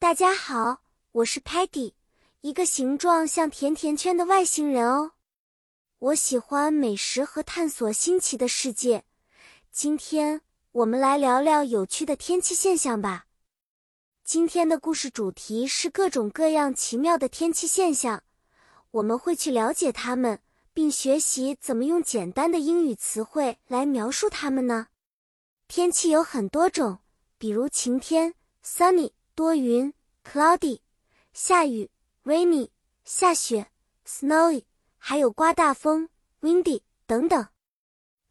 大家好，我是 Patty，一个形状像甜甜圈的外星人哦。我喜欢美食和探索新奇的世界。今天我们来聊聊有趣的天气现象吧。今天的故事主题是各种各样奇妙的天气现象，我们会去了解它们，并学习怎么用简单的英语词汇来描述它们呢？天气有很多种，比如晴天 （sunny）。多云，cloudy；下雨，rainy；下雪，snowy；还有刮大风，windy 等等。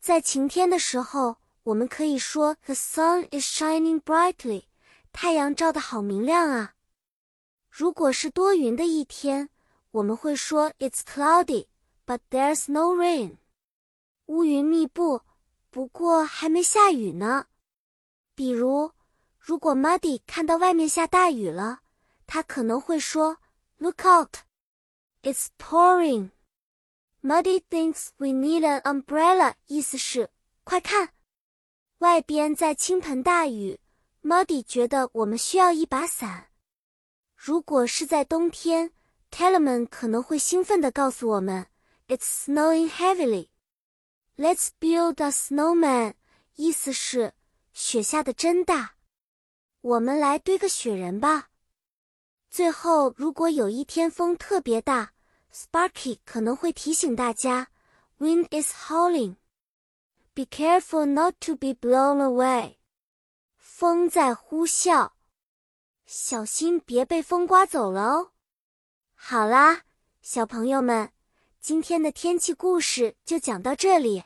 在晴天的时候，我们可以说 The sun is shining brightly，太阳照得好明亮啊。如果是多云的一天，我们会说 It's cloudy，but there's no rain，乌云密布，不过还没下雨呢。比如。如果 Muddy 看到外面下大雨了，他可能会说：“Look out, it's pouring.” Muddy thinks we need an umbrella，意思是快看，外边在倾盆大雨。Muddy 觉得我们需要一把伞。如果是在冬天，Tellerman 可能会兴奋地告诉我们：“It's snowing heavily.” Let's build a snowman，意思是雪下的真大。我们来堆个雪人吧。最后，如果有一天风特别大，Sparky 可能会提醒大家：“Wind is howling. Be careful not to be blown away.” 风在呼啸，小心别被风刮走了哦。好啦，小朋友们，今天的天气故事就讲到这里。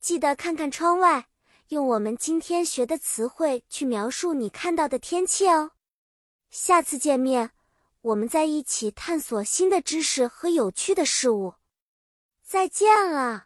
记得看看窗外。用我们今天学的词汇去描述你看到的天气哦。下次见面，我们再一起探索新的知识和有趣的事物。再见了。